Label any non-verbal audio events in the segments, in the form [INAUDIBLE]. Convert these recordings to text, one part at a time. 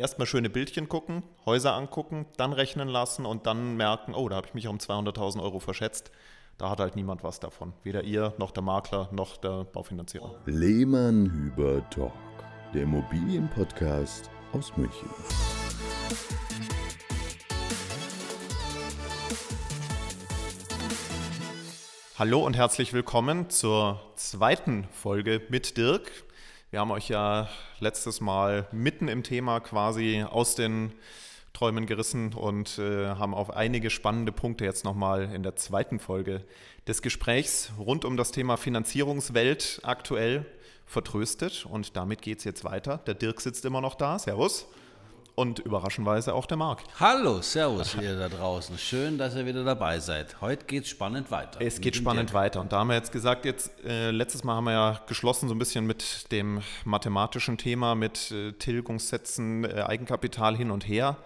erstmal schöne Bildchen gucken, Häuser angucken, dann rechnen lassen und dann merken, oh, da habe ich mich um 200.000 Euro verschätzt. Da hat halt niemand was davon. Weder ihr, noch der Makler, noch der Baufinanzierer. Lehmann Hüber Talk, der Immobilienpodcast aus München. Hallo und herzlich willkommen zur zweiten Folge mit Dirk. Wir haben euch ja letztes Mal mitten im Thema quasi aus den Träumen gerissen und äh, haben auf einige spannende Punkte jetzt nochmal in der zweiten Folge des Gesprächs rund um das Thema Finanzierungswelt aktuell vertröstet. Und damit geht es jetzt weiter. Der Dirk sitzt immer noch da. Servus und überraschenderweise auch der Marc. Hallo, Servus ihr da draußen. Schön, dass ihr wieder dabei seid. Heute geht es spannend weiter. Es geht spannend Dirk. weiter. Und da haben wir jetzt gesagt, jetzt äh, letztes Mal haben wir ja geschlossen so ein bisschen mit dem mathematischen Thema, mit äh, Tilgungssätzen, äh, Eigenkapital hin und her.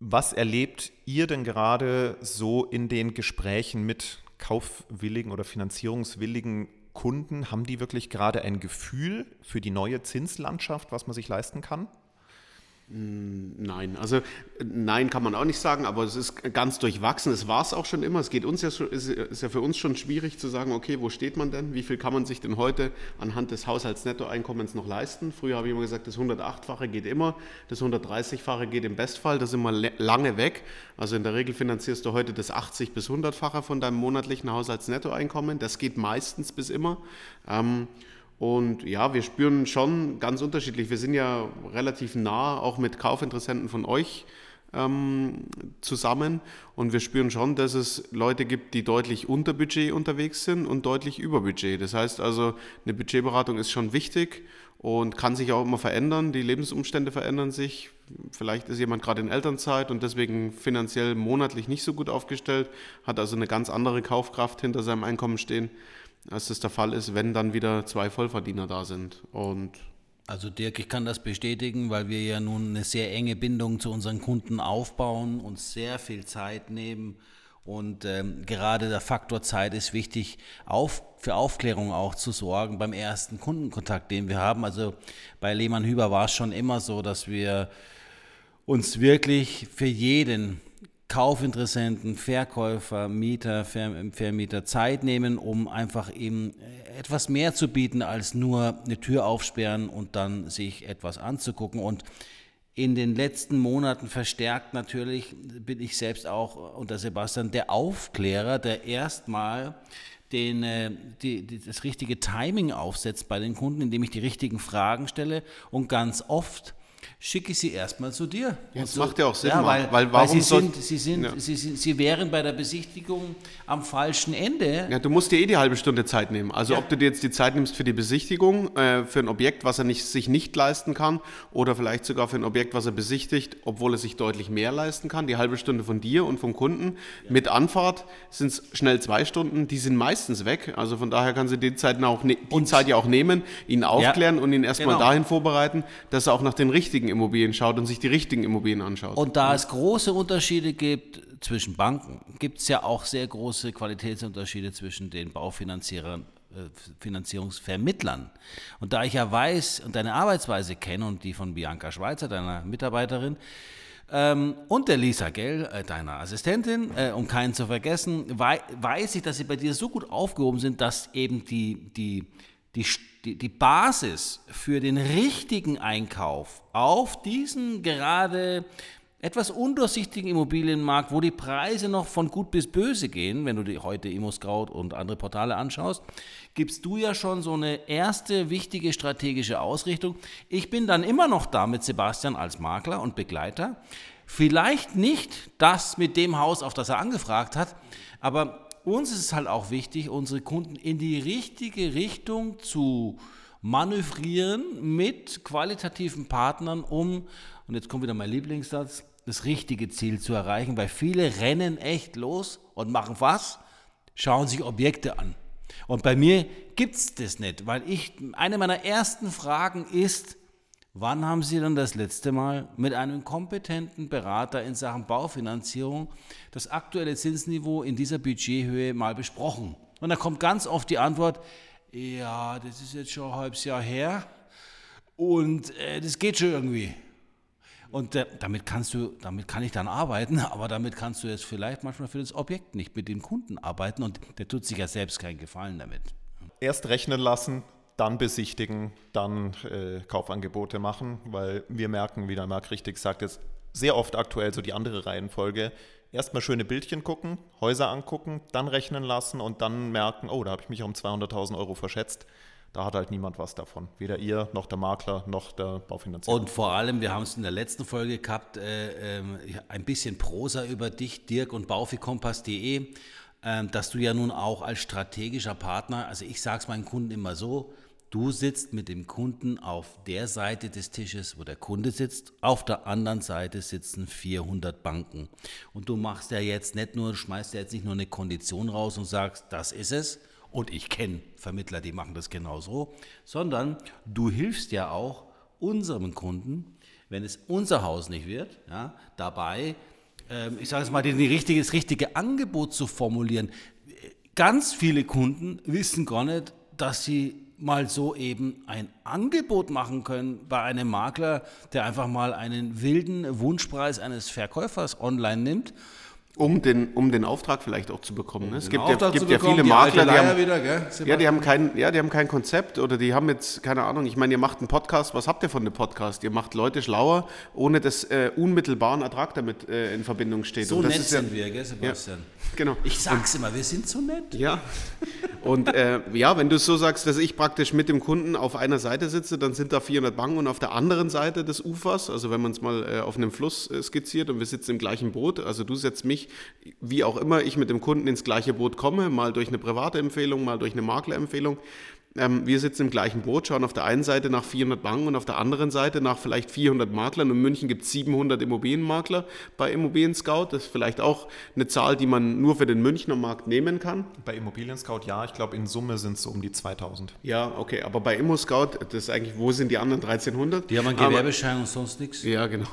Was erlebt ihr denn gerade so in den Gesprächen mit kaufwilligen oder finanzierungswilligen Kunden? Haben die wirklich gerade ein Gefühl für die neue Zinslandschaft, was man sich leisten kann? Mm, nein, also nein kann man auch nicht sagen, aber es ist ganz durchwachsen. Es war es auch schon immer. Es geht uns ja schon, ist, ist ja für uns schon schwierig zu sagen, okay, wo steht man denn? Wie viel kann man sich denn heute anhand des Haushaltsnettoeinkommens noch leisten? Früher habe ich immer gesagt, das 108-fache geht immer, das 130-fache geht im Bestfall, das ist immer lange weg. Also in der Regel finanzierst du heute das 80 bis 100-fache von deinem monatlichen Haushaltsnettoeinkommen. Das geht meistens bis immer. Ähm, und ja, wir spüren schon ganz unterschiedlich. Wir sind ja relativ nah auch mit Kaufinteressenten von euch ähm, zusammen und wir spüren schon, dass es Leute gibt, die deutlich unter Budget unterwegs sind und deutlich über Budget. Das heißt also, eine Budgetberatung ist schon wichtig und kann sich auch immer verändern. Die Lebensumstände verändern sich. Vielleicht ist jemand gerade in Elternzeit und deswegen finanziell monatlich nicht so gut aufgestellt, hat also eine ganz andere Kaufkraft hinter seinem Einkommen stehen als das der Fall ist, wenn dann wieder zwei Vollverdiener da sind. Und also Dirk, ich kann das bestätigen, weil wir ja nun eine sehr enge Bindung zu unseren Kunden aufbauen, uns sehr viel Zeit nehmen. Und ähm, gerade der Faktor Zeit ist wichtig, auf, für Aufklärung auch zu sorgen beim ersten Kundenkontakt, den wir haben. Also bei Lehmann Hüber war es schon immer so, dass wir uns wirklich für jeden Kaufinteressenten, Verkäufer, Mieter, Vermieter Zeit nehmen, um einfach eben äh, etwas mehr zu bieten als nur eine Tür aufsperren und dann sich etwas anzugucken. Und in den letzten Monaten verstärkt natürlich, bin ich selbst auch unter Sebastian, der Aufklärer, der erstmal den, äh, die, die, das richtige Timing aufsetzt bei den Kunden, indem ich die richtigen Fragen stelle und ganz oft schicke ich sie erstmal zu dir. Ja, das so, macht ja auch Sinn, ja, weil, weil, weil sie, sind, sie, sind, ja. sie, sie, sie wären bei der Besichtigung am falschen Ende. Ja, du musst dir eh die halbe Stunde Zeit nehmen. Also ja. ob du dir jetzt die Zeit nimmst für die Besichtigung, äh, für ein Objekt, was er nicht, sich nicht leisten kann, oder vielleicht sogar für ein Objekt, was er besichtigt, obwohl er sich deutlich mehr leisten kann, die halbe Stunde von dir und vom Kunden. Mit Anfahrt sind es schnell zwei Stunden, die sind meistens weg. Also von daher kann sie die Zeit, auch, ne, die Zeit ja auch nehmen, ihn aufklären und ihn erstmal genau. dahin vorbereiten, dass er auch nach den richtigen Immobilien schaut und sich die richtigen Immobilien anschaut. Und da es große Unterschiede gibt zwischen Banken, gibt es ja auch sehr große Qualitätsunterschiede zwischen den Baufinanzierern äh, Finanzierungsvermittlern. Und da ich ja weiß und deine Arbeitsweise kenne und die von Bianca Schweizer, deiner Mitarbeiterin, ähm, und der Lisa Gell, äh, deiner Assistentin, äh, um keinen zu vergessen, wei weiß ich, dass sie bei dir so gut aufgehoben sind, dass eben die, die, die die, die Basis für den richtigen Einkauf auf diesen gerade etwas undurchsichtigen Immobilienmarkt, wo die Preise noch von gut bis böse gehen, wenn du dir heute ImmoScout und andere Portale anschaust, gibst du ja schon so eine erste wichtige strategische Ausrichtung. Ich bin dann immer noch da mit Sebastian als Makler und Begleiter. Vielleicht nicht das mit dem Haus, auf das er angefragt hat, aber uns ist es halt auch wichtig, unsere Kunden in die richtige Richtung zu manövrieren mit qualitativen Partnern, um, und jetzt kommt wieder mein Lieblingssatz, das richtige Ziel zu erreichen, weil viele rennen echt los und machen was? Schauen sich Objekte an. Und bei mir gibt es das nicht, weil ich, eine meiner ersten Fragen ist, Wann haben Sie dann das letzte Mal mit einem kompetenten Berater in Sachen Baufinanzierung das aktuelle Zinsniveau in dieser Budgethöhe mal besprochen? Und da kommt ganz oft die Antwort, ja, das ist jetzt schon ein halbes Jahr her und äh, das geht schon irgendwie. Und äh, damit kannst du, damit kann ich dann arbeiten, [LAUGHS] aber damit kannst du jetzt vielleicht manchmal für das Objekt nicht mit dem Kunden arbeiten und der tut sich ja selbst keinen Gefallen damit. Erst rechnen lassen, dann besichtigen, dann äh, Kaufangebote machen, weil wir merken, wie der Marc richtig sagt, jetzt sehr oft aktuell so die andere Reihenfolge. Erstmal schöne Bildchen gucken, Häuser angucken, dann rechnen lassen und dann merken, oh, da habe ich mich um 200.000 Euro verschätzt da hat halt niemand was davon. Weder ihr, noch der Makler, noch der Baufinanzierer. Und vor allem, wir haben es in der letzten Folge gehabt, äh, äh, ein bisschen Prosa über dich, Dirk und baufikompass.de, dass du ja nun auch als strategischer Partner, also ich sage es meinen Kunden immer so, du sitzt mit dem Kunden auf der Seite des Tisches, wo der Kunde sitzt, auf der anderen Seite sitzen 400 Banken. Und du machst ja jetzt nicht nur, schmeißt ja jetzt nicht nur eine Kondition raus und sagst, das ist es, und ich kenne Vermittler, die machen das genauso, sondern du hilfst ja auch unserem Kunden, wenn es unser Haus nicht wird, ja, dabei, ähm, ich sage es mal, die richtige, das richtige Angebot zu formulieren. Ganz viele Kunden wissen gar nicht, dass sie mal so eben ein Angebot machen können bei einem Makler, der einfach mal einen wilden Wunschpreis eines Verkäufers online nimmt um den, um den Auftrag vielleicht auch zu bekommen. Ne? Es gibt, ja, gibt ja, viele Makler, die haben, wieder, ja, die haben kein, ja, die haben kein Konzept oder die haben jetzt, keine Ahnung, ich meine, ihr macht einen Podcast, was habt ihr von dem Podcast? Ihr macht Leute schlauer, ohne dass äh, unmittelbaren Ertrag damit äh, in Verbindung steht. So nett sind wir, gell, Sebastian? Ja, [LAUGHS] genau. Ich sag's immer, wir sind so nett. Ja, und äh, ja, wenn du es so sagst, dass ich praktisch mit dem Kunden auf einer Seite sitze, dann sind da 400 Banken und auf der anderen Seite des Ufers, also wenn man es mal äh, auf einem Fluss äh, skizziert und wir sitzen im gleichen Boot, also du setzt mich wie auch immer ich mit dem Kunden ins gleiche Boot komme, mal durch eine private Empfehlung, mal durch eine Maklerempfehlung, ähm, wir sitzen im gleichen Boot, schauen auf der einen Seite nach 400 Banken und auf der anderen Seite nach vielleicht 400 Maklern. In München gibt es 700 Immobilienmakler bei Immobilien Scout. Das ist vielleicht auch eine Zahl, die man nur für den Münchner Markt nehmen kann. Bei Immobilien Scout ja, ich glaube in Summe sind es so um die 2000. Ja, okay, aber bei Immo Scout, das ist eigentlich, wo sind die anderen 1300? Die haben einen Gewerbeschein und sonst nichts. Ja, genau.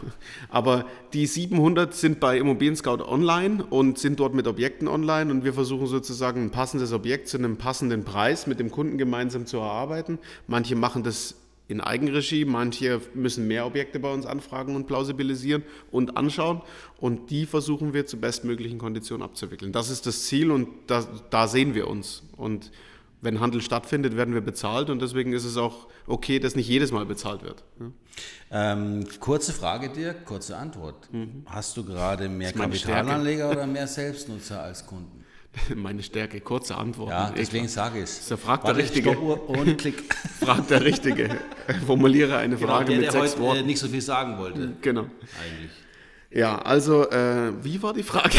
Aber die 700 sind bei Immobilien Scout online und sind dort mit Objekten online und wir versuchen sozusagen ein passendes Objekt zu einem passenden Preis mit dem Kunden gemeinsam gemeinsam zu erarbeiten. Manche machen das in Eigenregie, manche müssen mehr Objekte bei uns anfragen und plausibilisieren und anschauen und die versuchen wir zu bestmöglichen Konditionen abzuwickeln. Das ist das Ziel und da, da sehen wir uns. Und wenn Handel stattfindet, werden wir bezahlt und deswegen ist es auch okay, dass nicht jedes Mal bezahlt wird. Ähm, kurze Frage dir, kurze Antwort. Mhm. Hast du gerade mehr Kapitalanleger oder mehr Selbstnutzer als Kunden? [LAUGHS] Meine Stärke, kurze Antworten. Ja, deswegen sage ich es. So fragt der Richtige. Und klick. [LAUGHS] fragt der Richtige. [LAUGHS] Formuliere eine genau, Frage der, mit der sechs heute, Worten. Äh, nicht so viel sagen wollte. Genau. Eigentlich. Ja, also äh, wie war die Frage?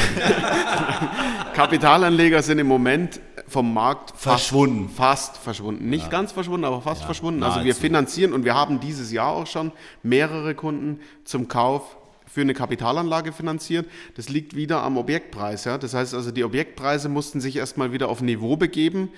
Kapitalanleger sind im Moment vom Markt verschwunden. Fast, fast verschwunden. Nicht ja. ganz verschwunden, aber fast ja, verschwunden. Also wir finanzieren und wir haben dieses Jahr auch schon mehrere Kunden zum Kauf für eine Kapitalanlage finanziert. Das liegt wieder am Objektpreis. Ja? Das heißt also, die Objektpreise mussten sich erstmal wieder auf Niveau begeben.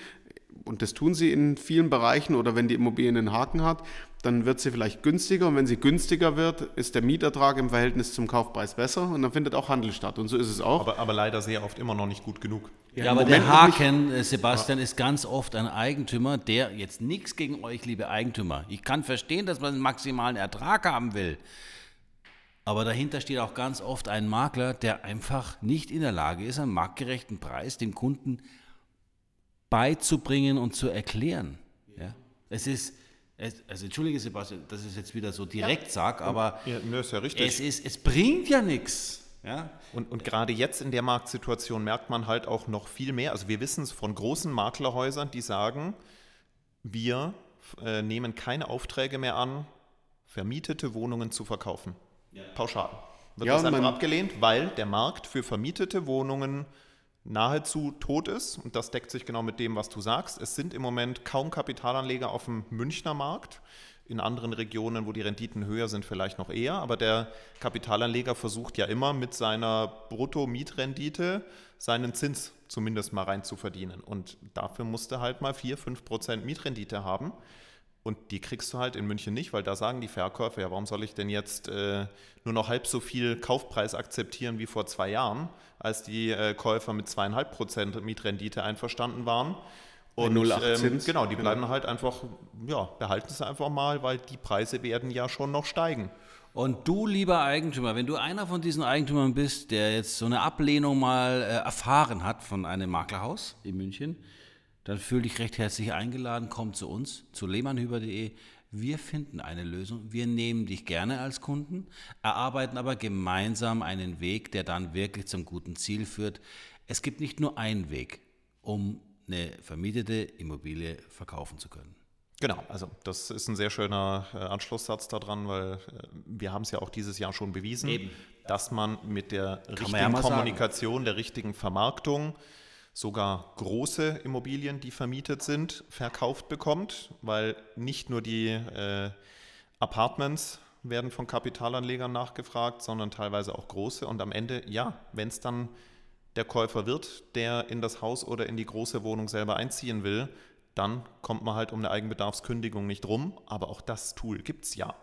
Und das tun sie in vielen Bereichen. Oder wenn die Immobilie einen Haken hat, dann wird sie vielleicht günstiger. Und wenn sie günstiger wird, ist der Mietertrag im Verhältnis zum Kaufpreis besser. Und dann findet auch Handel statt. Und so ist es auch. Aber, aber leider sehr oft immer noch nicht gut genug. Ja, ja aber Moment der Haken, nicht. Äh, Sebastian, ist ganz oft ein Eigentümer, der jetzt nichts gegen euch, liebe Eigentümer. Ich kann verstehen, dass man einen maximalen Ertrag haben will. Aber dahinter steht auch ganz oft ein Makler, der einfach nicht in der Lage ist, einen marktgerechten Preis dem Kunden beizubringen und zu erklären. Ja? Es ist, es, also entschuldige Sebastian, dass ich es jetzt wieder so direkt ja. sage, aber ja, ist ja richtig. Es, ist, es bringt ja nichts. Ja? Und, und gerade jetzt in der Marktsituation merkt man halt auch noch viel mehr. Also wir wissen es von großen Maklerhäusern, die sagen, wir äh, nehmen keine Aufträge mehr an, vermietete Wohnungen zu verkaufen. Ja. Pauschal. Wird ja, das einfach abgelehnt, weil der Markt für vermietete Wohnungen nahezu tot ist. Und das deckt sich genau mit dem, was du sagst. Es sind im Moment kaum Kapitalanleger auf dem Münchner Markt. In anderen Regionen, wo die Renditen höher sind, vielleicht noch eher. Aber der Kapitalanleger versucht ja immer mit seiner Brutto-Mietrendite seinen Zins zumindest mal rein zu verdienen. Und dafür musste halt mal 4, 5 Prozent Mietrendite haben. Und die kriegst du halt in München nicht, weil da sagen die Verkäufer, ja, warum soll ich denn jetzt äh, nur noch halb so viel Kaufpreis akzeptieren wie vor zwei Jahren, als die äh, Käufer mit zweieinhalb Prozent Mietrendite einverstanden waren. Und ähm, genau, die bleiben genau. halt einfach, ja, behalten es einfach mal, weil die Preise werden ja schon noch steigen. Und du, lieber Eigentümer, wenn du einer von diesen Eigentümern bist, der jetzt so eine Ablehnung mal äh, erfahren hat von einem Maklerhaus in München, dann fühl dich recht herzlich eingeladen, komm zu uns, zu lehmannhüber.de. Wir finden eine Lösung. Wir nehmen dich gerne als Kunden, erarbeiten aber gemeinsam einen Weg, der dann wirklich zum guten Ziel führt. Es gibt nicht nur einen Weg, um eine vermietete Immobilie verkaufen zu können. Genau, also das ist ein sehr schöner äh, Anschlusssatz daran, weil äh, wir haben es ja auch dieses Jahr schon bewiesen, Eben. dass man mit der richtigen ja mal sagen. Kommunikation, der richtigen Vermarktung sogar große Immobilien, die vermietet sind, verkauft bekommt, weil nicht nur die äh, Apartments werden von Kapitalanlegern nachgefragt, sondern teilweise auch große. Und am Ende, ja, wenn es dann der Käufer wird, der in das Haus oder in die große Wohnung selber einziehen will, dann kommt man halt um eine Eigenbedarfskündigung nicht rum. Aber auch das Tool gibt es ja.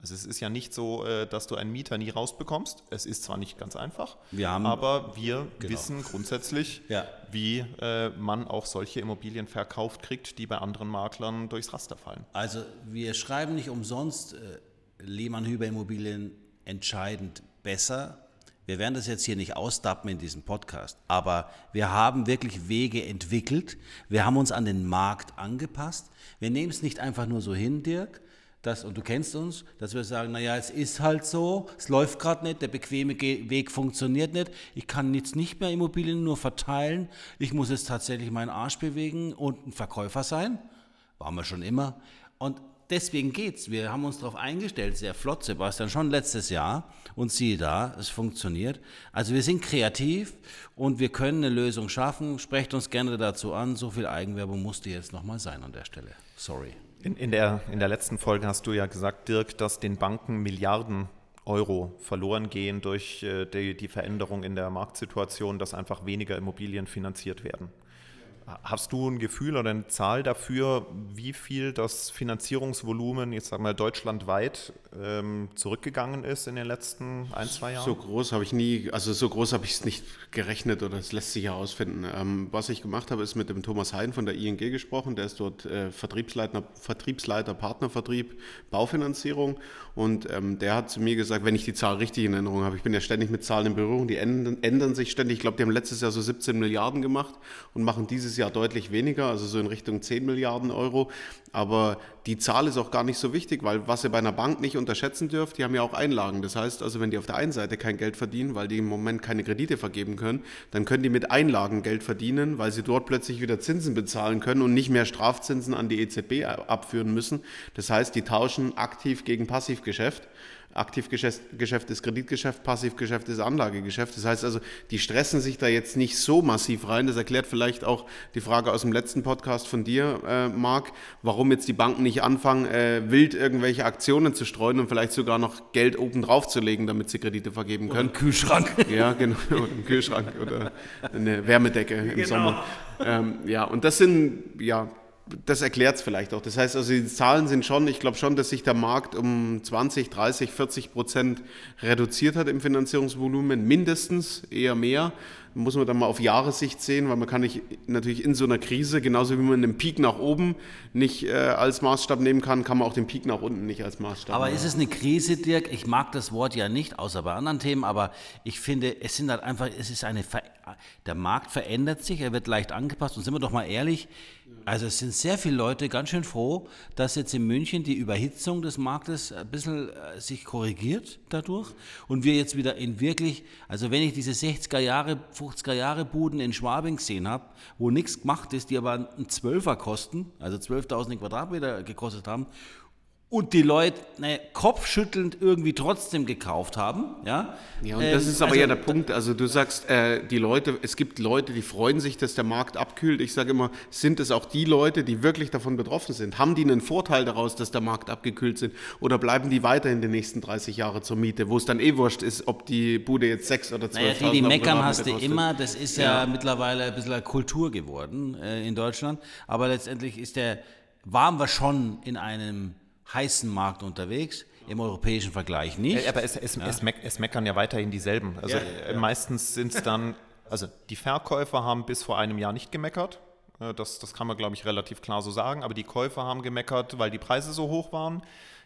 Also es ist ja nicht so, äh, dass du einen Mieter nie rausbekommst. Es ist zwar nicht ganz einfach, Wir haben- aber wir Genau. wissen grundsätzlich, Ja. wie äh, man auch solche Immobilien verkauft kriegt, die bei anderen Maklern durchs Raster fallen. Also wir schreiben nicht umsonst äh, Lehmann-Hüber Immobilien entscheidend besser. Wir werden das jetzt hier nicht ausdappen in diesem Podcast, aber wir haben wirklich Wege entwickelt. Wir haben uns an den Markt angepasst. Wir nehmen es nicht einfach nur so hin, Dirk, dass, und du kennst uns, dass wir sagen, naja, es ist halt so, es läuft gerade nicht, der bequeme Weg funktioniert nicht, ich kann jetzt nicht mehr Immobilien nur verteilen, ich muss jetzt tatsächlich meinen Arsch bewegen und ein Verkäufer sein. Waren wir schon immer. Und deswegen geht's. Wir haben uns darauf eingestellt, sehr flott, Sebastian, schon letztes Jahr. Und siehe da, es funktioniert. Also wir sind kreativ und wir können eine Lösung schaffen. Sprecht uns gerne dazu an. So viel Eigenwerbung musste jetzt nochmal sein an der Stelle. Sorry. In, in, der, in der letzten Folge hast du ja gesagt, Dirk, dass den Banken Milliarden Euro verloren gehen durch äh, die, die Veränderung in der Marktsituation, dass einfach weniger Immobilien finanziert werden. Hast du ein Gefühl oder eine Zahl dafür, wie viel das Finanzierungsvolumen jetzt sagen wir deutschlandweit ähm, zurückgegangen ist in den letzten ein, zwei Jahren? So groß habe ich nie, also so groß habe ich es nicht gerechnet oder es lässt sich herausfinden. Ähm, was ich gemacht habe, ist mit dem Thomas Hein von der ING gesprochen, der ist dort äh, Vertriebsleiter, Vertriebsleiter Partnervertrieb, Baufinanzierung und ähm, der hat zu mir gesagt, wenn ich die Zahl richtig in Erinnerung habe, ich bin ja ständig mit Zahlen in Berührung, die ändern, ändern sich ständig. Ich glaube, die haben letztes Jahr so 17 Milliarden gemacht und machen dieses Jahr deutlich weniger, also so in Richtung 10 Milliarden Euro. Aber die Zahl ist auch gar nicht so wichtig, weil was ihr bei einer Bank nicht unterschätzen dürft, die haben ja auch Einlagen. Das heißt also, wenn die auf der einen Seite kein Geld verdienen, weil die im Moment keine Kredite vergeben können, dann können die mit Einlagen Geld verdienen, weil sie dort plötzlich wieder Zinsen bezahlen können und nicht mehr Strafzinsen an die EZB abführen müssen. Das heißt, die tauschen aktiv gegen Passivgeschäft. Aktivgeschäft Geschäft ist Kreditgeschäft, Passivgeschäft ist Anlagegeschäft. Das heißt also, die stressen sich da jetzt nicht so massiv rein. Das erklärt vielleicht auch die Frage aus dem letzten Podcast von dir, äh, Marc, warum jetzt die Banken nicht anfangen, äh, wild irgendwelche Aktionen zu streuen und vielleicht sogar noch Geld oben drauf zu legen, damit sie Kredite vergeben können. Kühlschrank. Ja, genau, [LAUGHS] oder im Kühlschrank oder eine Wärmedecke im Sommer. Ähm, ja, und das sind, ja, das erklärt es vielleicht auch. Das heißt also, die Zahlen sind schon, ich glaube schon, dass sich der Markt um 20, 30, 40 Prozent reduziert hat im Finanzierungsvolumen, mindestens, eher mehr. Muss man dann mal auf Jahressicht sehen, weil man kann nicht natürlich in so einer Krise, genauso wie man einen Peak nach oben nicht äh, als Maßstab nehmen kann, kann man auch den Peak nach unten nicht als Maßstab Aber nehmen. ist es eine Krise, Dirk? Ich mag das Wort ja nicht, außer bei anderen Themen, aber ich finde, es sind halt einfach, es ist eine, Ver der Markt verändert sich, er wird leicht angepasst. Und sind wir doch mal ehrlich, also es sind sehr viele Leute ganz schön froh, dass jetzt in München die Überhitzung des Marktes ein bisschen äh, sich korrigiert dadurch. Und wir jetzt wieder in wirklich, also wenn ich diese 60er Jahre, 50er Jahre Buden in Schwabing gesehen habe, wo nichts gemacht ist, die aber einen Zwölfer kosten, also 12.000 Quadratmeter gekostet haben und die Leute ne, kopfschüttelnd irgendwie trotzdem gekauft haben. Ja, Ja, und Ähm, das ist aber also ja der Punkt. Also du sagst, äh, die Leute, es gibt Leute, die freuen sich, dass der Markt abkühlt. Ich sage immer, sind es auch die Leute, die wirklich davon betroffen sind? Haben die einen Vorteil daraus, dass der Markt abgekühlt sind? Oder bleiben die weiter in den nächsten 30 Jahre zur Miete, wo es dann eh wurscht ist, ob die Bude jetzt 6 oder 12 Naja, die, die meckern hast du immer, das ist ja, mittlerweile ein bisschen eine Kultur geworden äh, in Deutschland. Aber letztendlich ist der, waren wir schon in einem heißen Markt unterwegs, im europäischen Vergleich nicht. Ja, aber es, es, es, meck, es meckern ja weiterhin dieselben. Also äh, meistens sind es dann, also die Verkäufer haben bis vor einem Jahr nicht gemeckert. Äh, Das, das kann man, glaube ich, relativ klar so sagen. Aber die Käufer haben gemeckert, weil die Preise so hoch waren.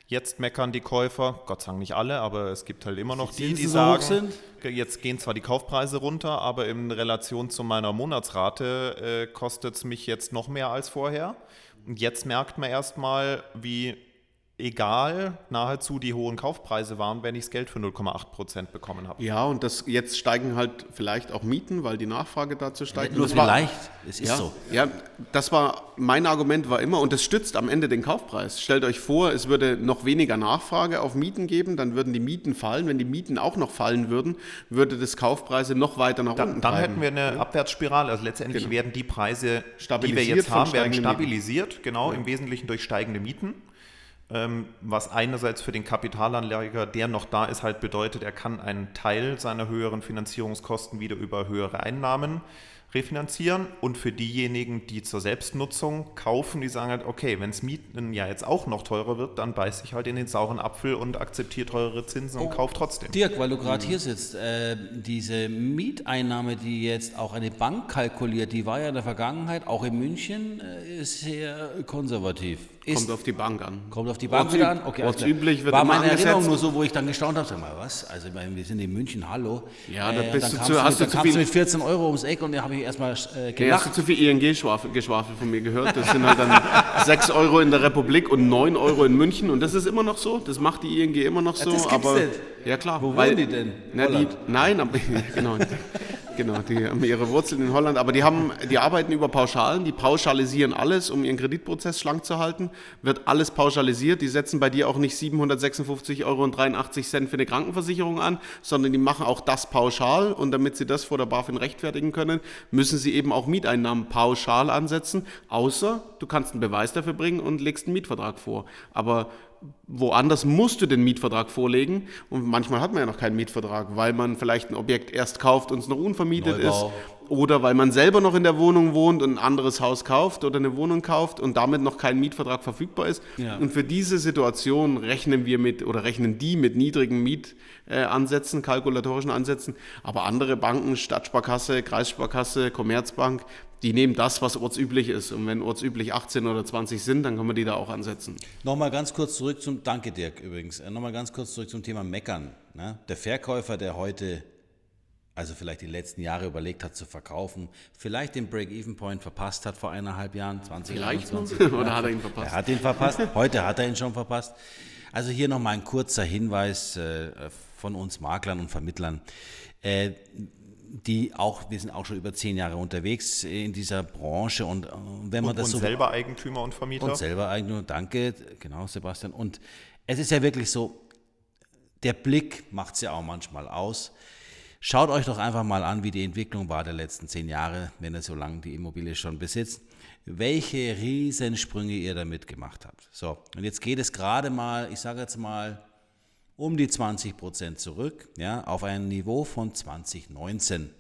Jetzt meckern die Käufer, Gott sei Dank nicht alle, aber es gibt halt immer noch die, die Zinsen so sagen, jetzt gehen zwar die Kaufpreise runter, aber in Relation zu meiner Monatsrate äh, kostet es mich jetzt noch mehr als vorher. Und jetzt merkt man erstmal, wie egal nahezu die hohen Kaufpreise waren, wenn ich das Geld für 0,8 Prozent bekommen habe. Ja, und das, jetzt steigen halt vielleicht auch Mieten, weil die Nachfrage dazu steigt. Nur das war- vielleicht, es ist ja, so. Ja, das war mein Argument war immer und das stützt am Ende den Kaufpreis. Stellt euch vor, es würde noch weniger Nachfrage auf Mieten geben, dann würden die Mieten fallen. Wenn die Mieten auch noch fallen würden, würde das Kaufpreise noch weiter nach Dann, unten dann treiben. hätten wir eine Abwärtsspirale. Also letztendlich Genau. werden die Preise, die wir Stabilisiert jetzt haben, werden steigenden Mieten. stabilisiert, genau, im Wesentlichen durch steigende Mieten. Ähm, was einerseits für den Kapitalanleger, der noch da ist, halt bedeutet, er kann einen Teil seiner höheren Finanzierungskosten wieder über höhere Einnahmen refinanzieren. Und für diejenigen, die zur Selbstnutzung kaufen, die sagen halt, okay, wenn es Mieten ja jetzt auch noch teurer wird, dann beiß ich halt in den sauren Apfel und akzeptiere teurere Zinsen und kaufe trotzdem. Dirk, weil du gerade hier sitzt, äh, diese Mieteinnahme, die jetzt auch eine Bank kalkuliert, die war ja in der Vergangenheit, auch in München, äh, ist sehr konservativ. Ist, Kommt auf die Bank an. kommt auf die Bank wieder an? Okay, klar. ortsüblich wird War meine Erinnerung nur so, wo ich dann gestaunt habe, sag mal, was? Also ich meine, wir sind in München, hallo. Ja, da bist dann du zu- mit, hast du dann zu du viel- mit 14 Euro ums Eck und da habe ich erstmal äh, Ja, hast du gelacht. zu viel ING-Geschwafel von mir gehört? Das sind halt dann [LAUGHS] 6 Euro in der Republik und 9 Euro in München. Und das ist immer noch so. Das macht die ING immer noch so. das gibt's aber, nicht. Ja, klar. Wo weil- wohnen die denn? Na, die, nein, aber, [LAUGHS] genau. Genau, die haben ihre Wurzeln in Holland, aber die, haben, die arbeiten über Pauschalen, die pauschalisieren alles, um ihren Kreditprozess schlank zu halten, wird alles pauschalisiert, die setzen bei dir auch nicht 756,83 Euro für eine Krankenversicherung an, sondern die machen auch das pauschal. Und damit sie das vor der BaFin rechtfertigen können, müssen sie eben auch Mieteinnahmen pauschal ansetzen, außer du kannst einen Beweis dafür bringen und legst einen Mietvertrag vor. Aber woanders musst du den Mietvertrag vorlegen und manchmal hat man ja noch keinen Mietvertrag, weil man vielleicht ein Objekt erst kauft und es noch unvermietet Neubau. ist oder weil man selber noch in der Wohnung wohnt und ein anderes Haus kauft oder eine Wohnung kauft und damit noch kein Mietvertrag verfügbar ist. Ja. Und für diese Situation rechnen wir mit oder rechnen die mit niedrigen Mietansätzen, kalkulatorischen Ansätzen, aber andere Banken, Stadtsparkasse, Kreissparkasse, Commerzbank, die nehmen das, was ortsüblich ist. Und wenn ortsüblich 18 oder 20 sind, dann kann man die da auch ansetzen. Nochmal ganz kurz zurück zum, danke Dirk übrigens, Äh, nochmal ganz kurz zurück zum Thema Meckern. Ne? Der Verkäufer, der heute, also vielleicht die letzten Jahre überlegt hat zu verkaufen, vielleicht den Break-Even-Point verpasst hat vor eineinhalb Jahren, 2021. Vielleicht noch? [LAUGHS] Oder hat er ihn verpasst? Er hat ihn verpasst, heute hat er ihn schon verpasst. Also hier nochmal ein kurzer Hinweis äh, von uns Maklern und Vermittlern. Äh, die auch, wir sind auch schon über zehn Jahre unterwegs in dieser Branche und äh, wenn man Und, das und so selber Eigentümer und Vermieter. und selber Eigentümer, danke, genau, Sebastian. Und es ist ja wirklich so, der Blick macht es ja auch manchmal aus. Schaut euch doch einfach mal an, wie die Entwicklung war der letzten zehn Jahre, wenn ihr so lange die Immobilie schon besitzt. Welche Riesensprünge ihr damit gemacht habt. So, und jetzt geht es gerade mal, ich sage jetzt mal, um die 20 Prozent zurück, ja, auf ein Niveau von 2019.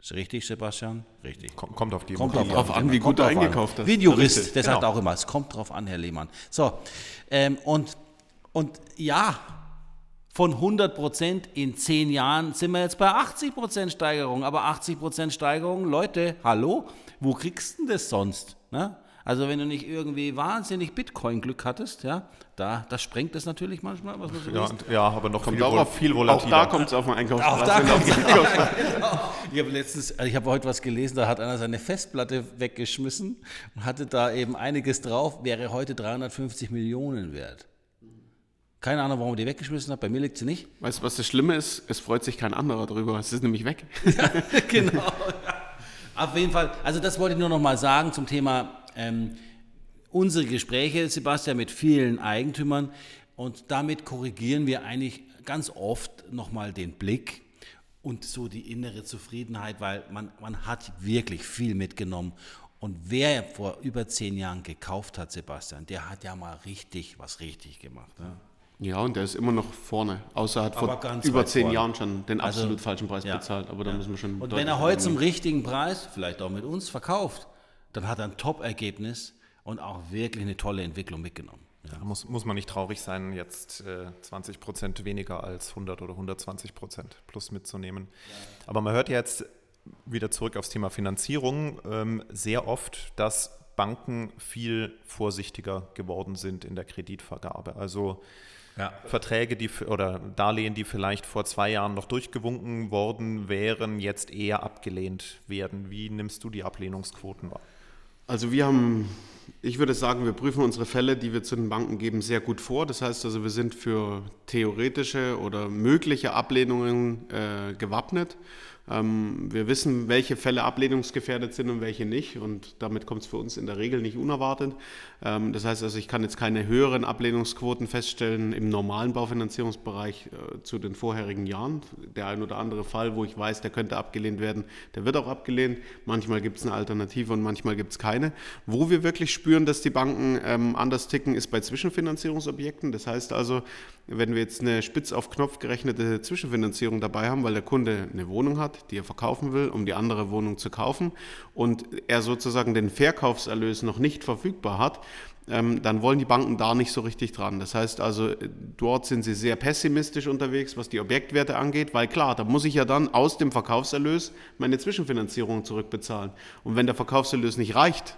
Ist richtig, Sebastian? Richtig. Kommt, auf die Kommt drauf an, wie gut an. eingekauft hast. Wie ein Jurist, Richtig, der sagt genau. auch immer, es kommt drauf an, Herr Lehmann. So, ähm, und, und ja, von 100 Prozent in 10 Jahren sind wir jetzt bei 80 Prozent Steigerung. Aber 80 Prozent Steigerung, Leute, hallo, wo kriegst du denn das sonst? Ne? Also wenn du nicht irgendwie wahnsinnig Bitcoin-Glück hattest, ja, da, das sprengt es natürlich manchmal, was man so Ja, und, ja, aber noch viel, Auch auf- viel Auch volatiler. da kommt es auf den Einkaufspreis. Auch da kommt's genau. Ich habe letztens, also ich habe heute was gelesen, da hat einer seine Festplatte weggeschmissen und hatte da eben einiges drauf, wäre heute 350 Millionen wert. Keine Ahnung, warum er die weggeschmissen hat, bei mir liegt sie nicht. Weißt du, was das Schlimme ist? Es freut sich kein anderer drüber. Es ist nämlich weg. [LAUGHS] genau. [LAUGHS] Auf jeden Fall, also das wollte ich nur noch mal sagen zum Thema ähm, unsere Gespräche, Sebastian, mit vielen Eigentümern und damit korrigieren wir eigentlich ganz oft noch mal den Blick und so die innere Zufriedenheit, weil man, man hat wirklich viel mitgenommen. Und wer vor über zehn Jahren gekauft hat, Sebastian, der hat ja mal richtig was richtig gemacht. Ne? Ja, und der ist immer noch vorne. Außer er hat Aber vor über zehn vorne. Jahren schon den Also, absolut falschen Preis ja. bezahlt. Aber da müssen wir schon. Und wenn er heute zum richtigen Preis, vielleicht auch mit uns, verkauft, dann hat er ein Top-Ergebnis und auch wirklich eine tolle Entwicklung mitgenommen. Ja. Da muss, muss man nicht traurig sein, jetzt äh, 20 Prozent weniger als 100 oder 120 Prozent plus mitzunehmen. Aber man hört ja jetzt wieder zurück aufs Thema Finanzierung ähm, sehr oft, dass Banken viel vorsichtiger geworden sind in der Kreditvergabe. Also Ja. Verträge, die oder Darlehen, die vielleicht vor zwei Jahren noch durchgewunken worden wären, jetzt eher abgelehnt werden. Wie nimmst du die Ablehnungsquoten wahr? Also wir haben, ich würde sagen, wir prüfen unsere Fälle, die wir zu den Banken geben, sehr gut vor. Das heißt also, wir sind für theoretische oder mögliche Ablehnungen äh, gewappnet. Ähm, wir wissen, welche Fälle ablehnungsgefährdet sind und welche nicht. Und damit kommt es für uns in der Regel nicht unerwartet. Ähm, das heißt also, ich kann jetzt keine höheren Ablehnungsquoten feststellen im normalen Baufinanzierungsbereich äh, zu den vorherigen Jahren. Der ein oder andere Fall, wo ich weiß, der könnte abgelehnt werden, der wird auch abgelehnt. Manchmal gibt es eine Alternative und manchmal gibt es keine. Wo wir wirklich spüren, dass die Banken ähm, anders ticken, ist bei Zwischenfinanzierungsobjekten. Das heißt also, wenn wir jetzt eine spitz auf Knopf gerechnete Zwischenfinanzierung dabei haben, weil der Kunde eine Wohnung hat, die er verkaufen will, um die andere Wohnung zu kaufen und er sozusagen den Verkaufserlös noch nicht verfügbar hat, dann wollen die Banken da nicht so richtig dran. Das heißt also, äh, dort sind sie sehr pessimistisch unterwegs, was die Objektwerte angeht, weil klar, da muss ich ja dann aus dem Verkaufserlös meine Zwischenfinanzierung zurückbezahlen. Und wenn der Verkaufserlös nicht reicht,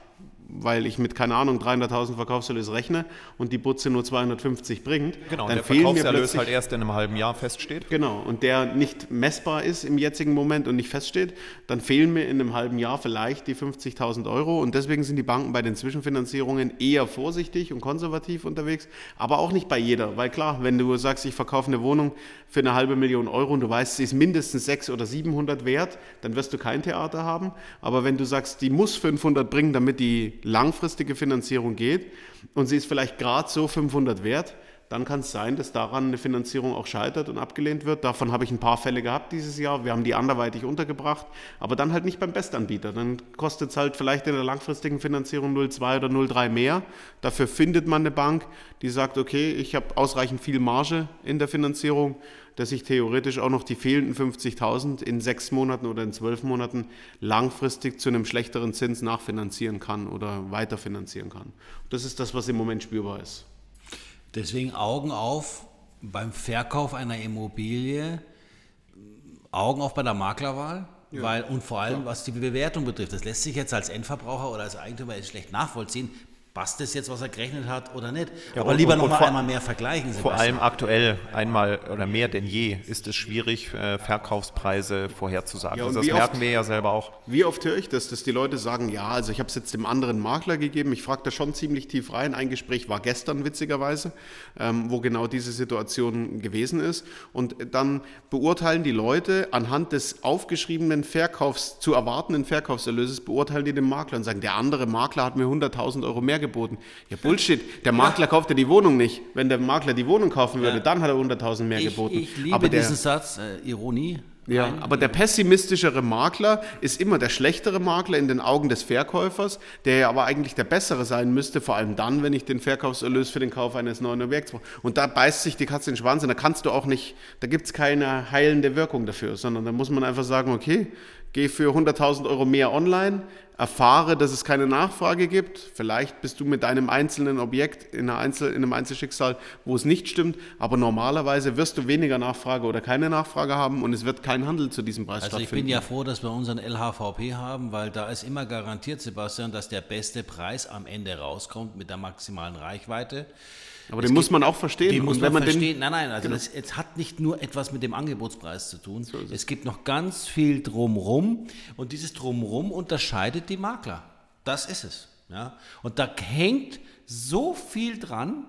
weil ich mit, keine Ahnung, 300.000 Verkaufserlös rechne und die Butze nur 250 bringt, Genau, dann der fehlen Verkaufserlös halt erst in einem halben Jahr feststeht. Genau, und der nicht messbar ist im jetzigen Moment und nicht feststeht, dann fehlen mir in einem halben Jahr vielleicht die 50.000 Euro. Und deswegen sind die Banken bei den Zwischenfinanzierungen eher vorsichtig und konservativ unterwegs, aber auch nicht bei jeder. Weil klar, wenn du sagst, ich verkaufe eine Wohnung für eine halbe Million Euro und du weißt, sie ist mindestens 600 oder 700 wert, dann wirst du kein Theater haben. Aber wenn du sagst, die muss 500 bringen, damit die langfristige Finanzierung geht und sie ist vielleicht gerade so 500 wert, dann kann es sein, dass daran eine Finanzierung auch scheitert und abgelehnt wird. Davon habe ich ein paar Fälle gehabt dieses Jahr. Wir haben die anderweitig untergebracht, aber dann halt nicht beim Bestanbieter. Dann kostet es halt vielleicht in der langfristigen Finanzierung 0,2 oder 0,3 mehr. Dafür findet man eine Bank, die sagt, okay, ich habe ausreichend viel Marge in der Finanzierung, dass ich theoretisch auch noch die fehlenden 50.000 in sechs Monaten oder in zwölf Monaten langfristig zu einem schlechteren Zins nachfinanzieren kann oder weiterfinanzieren kann. Das ist das, was im Moment spürbar ist. Deswegen Augen auf beim Verkauf einer Immobilie, Augen auf bei der Maklerwahl, weil und vor allem was die Bewertung betrifft. Das lässt sich jetzt als Endverbraucher oder als Eigentümer schlecht nachvollziehen. Passt das jetzt, was er gerechnet hat oder nicht? Ja, Aber und- lieber und- noch und mal vor- einmal mehr vergleichen. Vor Sebastian. allem aktuell einmal oder mehr denn je ist es schwierig, äh, Verkaufspreise vorherzusagen. Ja, und also das wie oft- merken wir ja selber auch. Wie oft höre ich das, dass die Leute sagen, ja, also ich habe es jetzt dem anderen Makler gegeben, ich frage da schon ziemlich tief rein. Ein Gespräch war gestern witzigerweise, ähm, wo genau diese Situation gewesen ist. Und dann beurteilen die Leute anhand des aufgeschriebenen Verkaufs, zu erwartenden Verkaufserlöses, beurteilen die den Makler und sagen, der andere Makler hat mir 100.000 Euro mehr geboten. Ja, Bullshit, der Makler kauft ja die Wohnung nicht. Wenn der Makler die Wohnung kaufen würde, Ja. dann hat er 100.000 mehr ich, geboten. ich liebe Aber der- diesen Satz, äh, Ironie. ja, rein. aber der pessimistischere Makler ist immer der schlechtere Makler in den Augen des Verkäufers, der ja aber eigentlich der bessere sein müsste, vor allem dann, wenn ich den Verkaufserlös für den Kauf eines neuen Objekts brauche. Und da beißt sich die Katze in den Schwanz und da kannst du auch nicht, da gibt es keine heilende Wirkung dafür, sondern da muss man einfach sagen, okay, geh für 100.000 Euro mehr online, erfahre, dass es keine Nachfrage gibt. Vielleicht bist du mit deinem einzelnen Objekt in, Einzel, in einem Einzelschicksal, wo es nicht stimmt, aber normalerweise wirst du weniger Nachfrage oder keine Nachfrage haben und es wird kein Handel zu diesem Preis Also ich stattfinden. bin ja froh, dass wir unseren LHVP haben, weil da ist immer garantiert, Sebastian, dass der beste Preis am Ende rauskommt mit der maximalen Reichweite. Aber den muss man auch verstehen. Den muss man man verstehen. nein, nein, also das, es hat nicht nur etwas mit dem Angebotspreis zu tun. es. gibt noch ganz viel drumrum und dieses drumrum unterscheidet die Makler. Das ist es. Ja? Und da hängt so viel dran.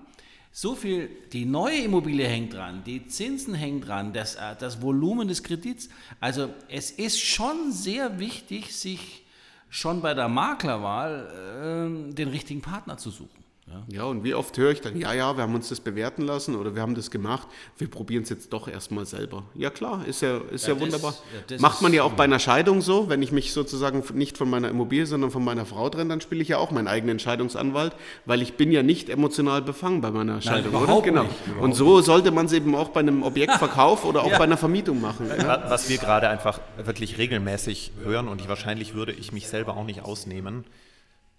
So viel, die neue Immobilie hängt dran, die Zinsen hängen dran, das, äh, das Volumen des Kredits. Also es ist schon sehr wichtig, sich schon bei der Maklerwahl ähm, den richtigen Partner zu suchen. Ja? ja, und wie oft höre ich dann, ja, ja, wir haben uns das bewerten lassen oder wir haben das gemacht, wir probieren es jetzt doch erstmal selber. Ja klar, ist ja, ist ja, das- wunderbar. ja, das Macht man ist- ja auch bei einer Scheidung so, wenn ich mich sozusagen nicht von meiner Immobilie, sondern von meiner Frau trenne, dann spiele ich ja auch meinen eigenen Entscheidungsanwalt, weil ich bin ja nicht emotional befangen bei meiner Scheidung, oder? überhaupt Genau. nicht, und so sollte man es eben auch bei einem Objektverkauf [LAUGHS] oder auch bei einer Vermietung machen. Ja? Wa- Was wir gerade einfach wirklich regelmäßig hören und ich, wahrscheinlich würde ich mich selber auch nicht ausnehmen.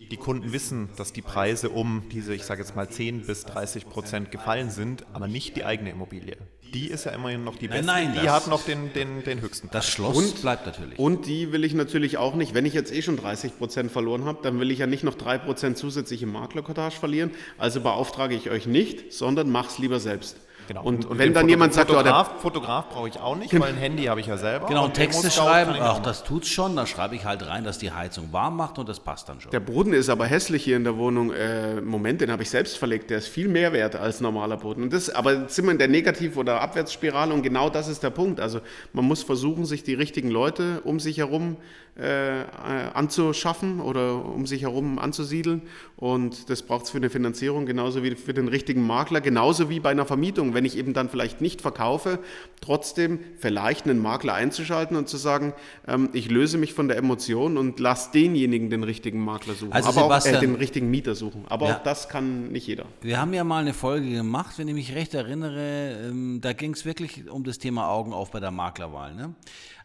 Die Kunden wissen, dass die Preise um diese, ich sage jetzt mal 10 bis 30 Prozent gefallen sind, aber nicht die eigene Immobilie. Die ist ja immerhin noch die beste. nein, die das- hat noch den, den, den höchsten Das Preis. Schloss Und- bleibt natürlich. Und die will ich natürlich auch nicht, wenn ich jetzt eh schon 30 Prozent verloren habe, dann will ich ja nicht noch 3 Prozent zusätzliche Maklercottage verlieren. Also beauftrage ich euch nicht, sondern mach's lieber selbst. Genau. Und, den wenn dann Foto- jemand sagt, oh, der, Fotograf, Fotograf brauche ich auch nicht, weil ein Handy habe ich ja selber. Genau, Und und Texte schreiben, ach, auch das tut's schon, dann schreibe ich halt rein, dass die Heizung warm macht und das passt dann schon. der Boden ist aber hässlich hier in der Wohnung. Äh, Moment, den habe ich selbst verlegt. Der ist viel mehr wert als normaler Boden. Und das, aber jetzt sind wir in der Negativ- oder Abwärtsspirale und genau das ist der Punkt. Also man muss versuchen, sich die richtigen Leute um sich herum äh, äh, anzuschaffen oder um sich herum anzusiedeln. Und das braucht es für eine Finanzierung genauso wie für den richtigen Makler, genauso wie bei einer Vermietung. Wenn ich eben dann vielleicht nicht verkaufe, trotzdem vielleicht einen Makler einzuschalten und zu sagen, ähm, ich löse mich von der Emotion und lasse denjenigen den richtigen Makler suchen. Also aber auch, äh, den richtigen Mieter suchen. Aber Ja. auch das kann nicht jeder. Wir haben ja mal eine Folge gemacht, wenn ich mich recht erinnere, ähm, da ging es wirklich um das Thema Augen auf bei der Maklerwahl. Ne?